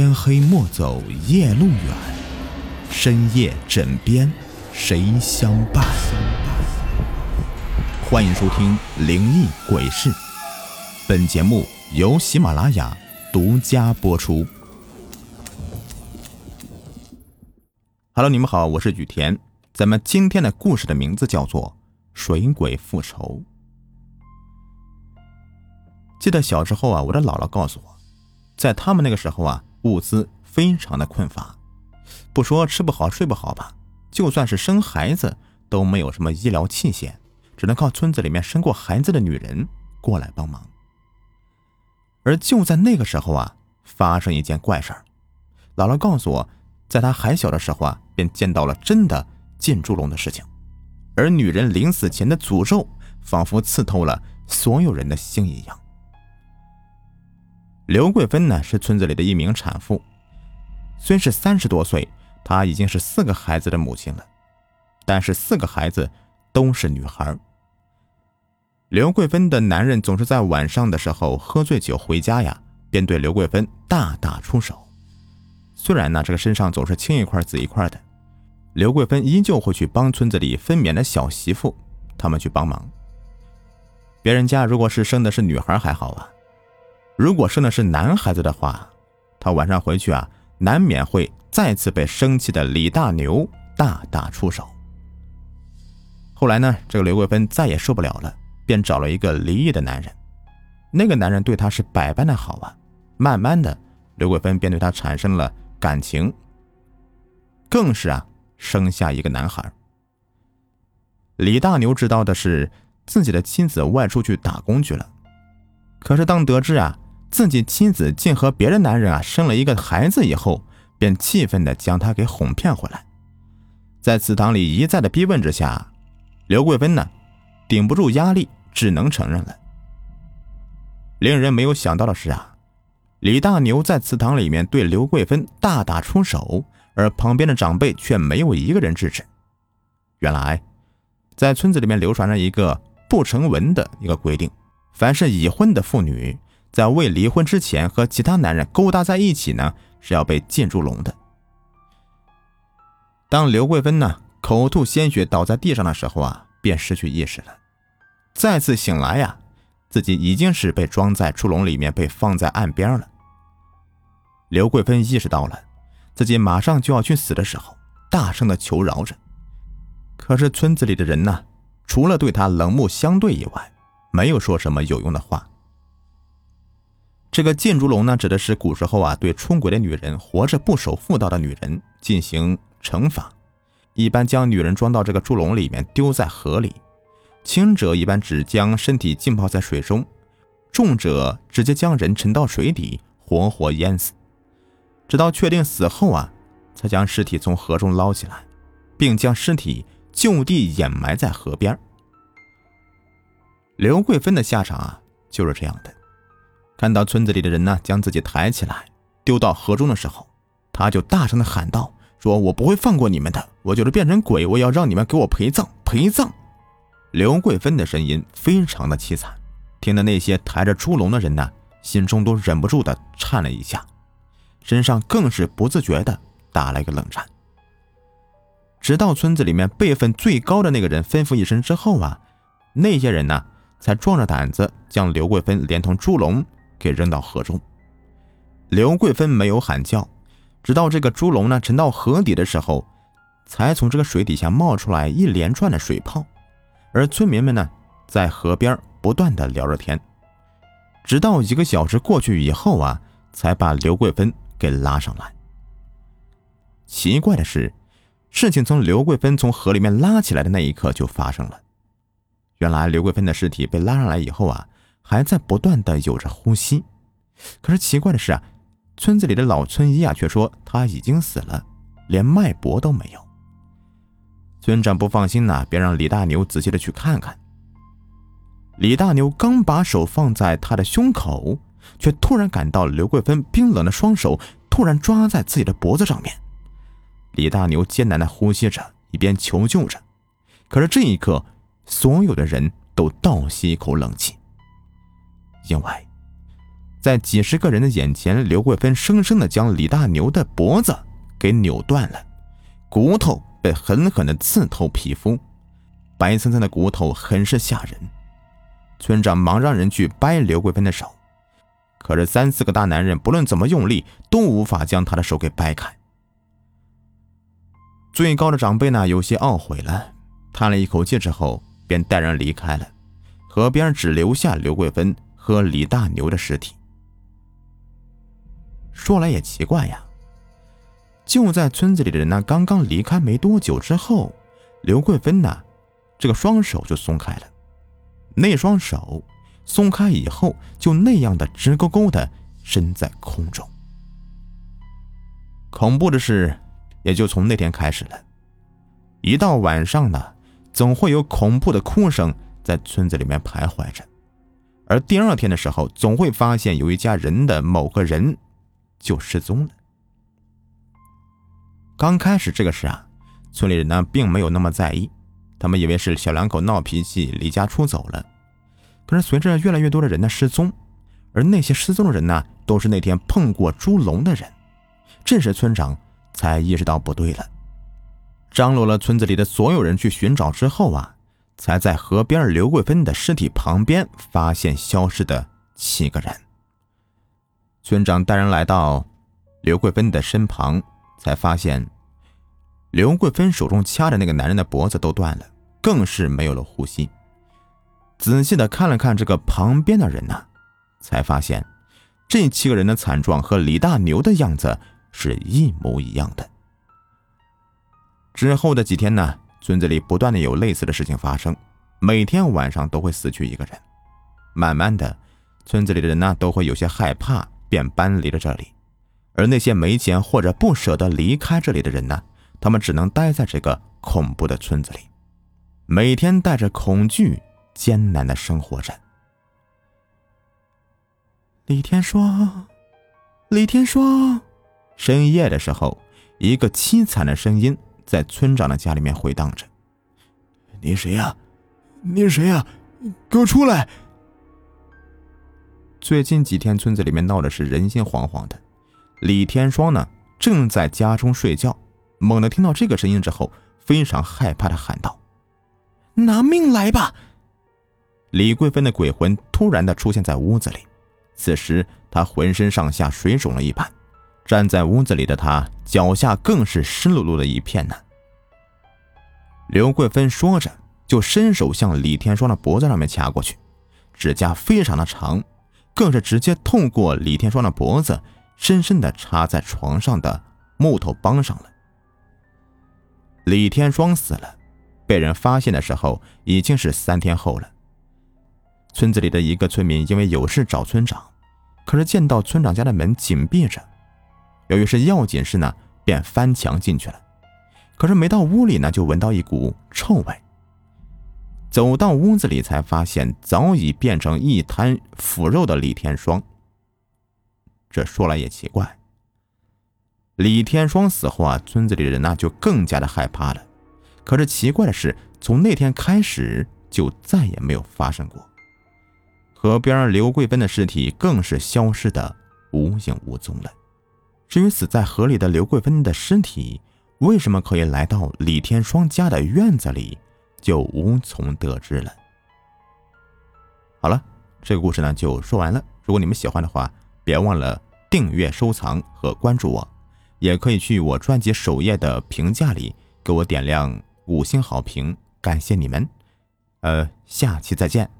天黑莫走夜路远，深夜枕边谁相伴？欢迎收听《灵异鬼事》，本节目由喜马拉雅独家播出。Hello，你们好，我是雨田。咱们今天的故事的名字叫做《水鬼复仇》。记得小时候啊，我的姥姥告诉我，在他们那个时候啊，物资非常的困乏，不说吃不好睡不好吧，就算是生孩子都没有什么医疗器械，只能靠村子里面生过孩子的女人过来帮忙。而就在那个时候啊，发生一件怪事儿。姥姥告诉我，在她还小的时候啊，便见到了真的进猪笼的事情，而女人临死前的诅咒，仿佛刺透了所有人的心一样。刘桂芬呢是村子里的一名产妇，虽是三十多岁，她已经是四个孩子的母亲了，但是四个孩子都是女孩。刘桂芬的男人总是在晚上的时候喝醉酒回家呀，便对刘桂芬大打出手。虽然呢这个身上总是青一块紫一块的，刘桂芬依旧会去帮村子里分娩的小媳妇他们去帮忙。别人家如果是生的是女孩还好啊。如果生的是男孩子的话，他晚上回去啊，难免会再次被生气的李大牛大打出手。后来呢，这个刘桂芬再也受不了了，便找了一个离异的男人。那个男人对她是百般的好啊，慢慢的，刘桂芬便对他产生了感情，更是啊，生下一个男孩。李大牛知道的是，自己的妻子外出去打工去了，可是当得知啊。自己妻子竟和别的男人啊生了一个孩子以后，便气愤的将他给哄骗回来。在祠堂里一再的逼问之下，刘桂芬呢，顶不住压力，只能承认了。令人没有想到的是啊，李大牛在祠堂里面对刘桂芬大打出手，而旁边的长辈却没有一个人制止。原来，在村子里面流传着一个不成文的一个规定：凡是已婚的妇女。在未离婚之前和其他男人勾搭在一起呢，是要被进猪笼的。当刘桂芬呢口吐鲜血倒在地上的时候啊，便失去意识了。再次醒来呀，自己已经是被装在猪笼里面，被放在岸边了。刘桂芬意识到了自己马上就要去死的时候，大声的求饶着。可是村子里的人呢，除了对他冷漠相对以外，没有说什么有用的话。这个禁猪笼呢，指的是古时候啊，对出轨的女人、活着不守妇道的女人进行惩罚。一般将女人装到这个猪笼里面，丢在河里；轻者一般只将身体浸泡在水中，重者直接将人沉到水底，活活淹死。直到确定死后啊，才将尸体从河中捞起来，并将尸体就地掩埋在河边。刘桂芬的下场啊，就是这样的。看到村子里的人呢，将自己抬起来丢到河中的时候，他就大声的喊道：“说我不会放过你们的，我就是变成鬼，我要让你们给我陪葬，陪葬。”刘桂芬的声音非常的凄惨，听得那些抬着猪笼的人呢，心中都忍不住的颤了一下，身上更是不自觉的打了一个冷颤。直到村子里面辈分最高的那个人吩咐一声之后啊，那些人呢，才壮着胆子将刘桂芬连同猪笼。给扔到河中，刘桂芬没有喊叫，直到这个猪笼呢沉到河底的时候，才从这个水底下冒出来一连串的水泡，而村民们呢在河边不断的聊着天，直到一个小时过去以后啊，才把刘桂芬给拉上来。奇怪的是，事情从刘桂芬从河里面拉起来的那一刻就发生了，原来刘桂芬的尸体被拉上来以后啊。还在不断的有着呼吸，可是奇怪的是啊，村子里的老村医啊却说他已经死了，连脉搏都没有。村长不放心呐，便让李大牛仔细的去看看。李大牛刚把手放在他的胸口，却突然感到刘桂芬冰冷的双手突然抓在自己的脖子上面。李大牛艰难的呼吸着，一边求救着。可是这一刻，所有的人都倒吸一口冷气。因为，在几十个人的眼前，刘桂芬生生的将李大牛的脖子给扭断了，骨头被狠狠的刺透皮肤，白森森的骨头很是吓人。村长忙让人去掰刘桂芬的手，可是三四个大男人不论怎么用力，都无法将他的手给掰开。最高的长辈呢，有些懊悔了，叹了一口气之后，便带人离开了，河边只留下刘桂芬和李大牛的尸体。说来也奇怪呀，就在村子里的人呢刚刚离开没多久之后，刘贵芬呢这个双手就松开了。那双手松开以后，就那样的直勾勾的伸在空中。恐怖的事也就从那天开始了。一到晚上呢，总会有恐怖的哭声在村子里面徘徊着，而第二天的时候，总会发现有一家人的某个人。就失踪了。刚开始这个事啊，村里人呢并没有那么在意，他们以为是小两口闹脾气离家出走了。可是随着越来越多的人的失踪，而那些失踪的人呢，都是那天碰过猪笼的人，这时村长才意识到不对了，张罗了村子里的所有人去寻找之后啊，才在河边刘桂芬的尸体旁边发现消失的七个人。村长带人来到刘桂芬的身旁，才发现刘桂芬手中掐着那个男人的脖子都断了，更是没有了呼吸。仔细的看了看这个旁边的人呢，才发现这七个人的惨状和李大牛的样子是一模一样的。之后的几天呢，村子里不断的有类似的事情发生，每天晚上都会死去一个人。慢慢的，村子里的人呢都会有些害怕。便搬离了这里，而那些没钱或者不舍得离开这里的人呢？他们只能待在这个恐怖的村子里，每天带着恐惧，艰难的生活着。李天双，李天双，深夜的时候，一个凄惨的声音在村长的家里面回荡着：“你谁呀？你谁呀？给我出来！”最近几天，村子里面闹的是人心惶惶的。李天双呢，正在家中睡觉，猛地听到这个声音之后，非常害怕的喊道：“拿命来吧！”李贵芬的鬼魂突然的出现在屋子里，此时他浑身上下水肿了一般，站在屋子里的他脚下更是湿漉漉的一片呢。刘桂芬说着，就伸手向李天双的脖子上面掐过去，指甲非常的长。更是直接透过李天双的脖子，深深的插在床上的木头帮上了。李天双死了，被人发现的时候已经是三天后了。村子里的一个村民因为有事找村长，可是见到村长家的门紧闭着，由于是要紧事呢，便翻墙进去了。可是没到屋里呢，就闻到一股臭味。走到屋子里，才发现早已变成一滩腐肉的李天双。这说来也奇怪，李天双死后啊，村子里的人那就更加的害怕了。可是奇怪的是，从那天开始就再也没有发生过。河边刘贵芬的尸体更是消失的无影无踪了。至于死在河里的刘桂芬的尸体，为什么可以来到李天双家的院子里？就无从得知了。好了，这个故事呢就说完了。如果你们喜欢的话，别忘了订阅、收藏和关注我，也可以去我专辑首页的评价里给我点亮五星好评，感谢你们。呃，下期再见。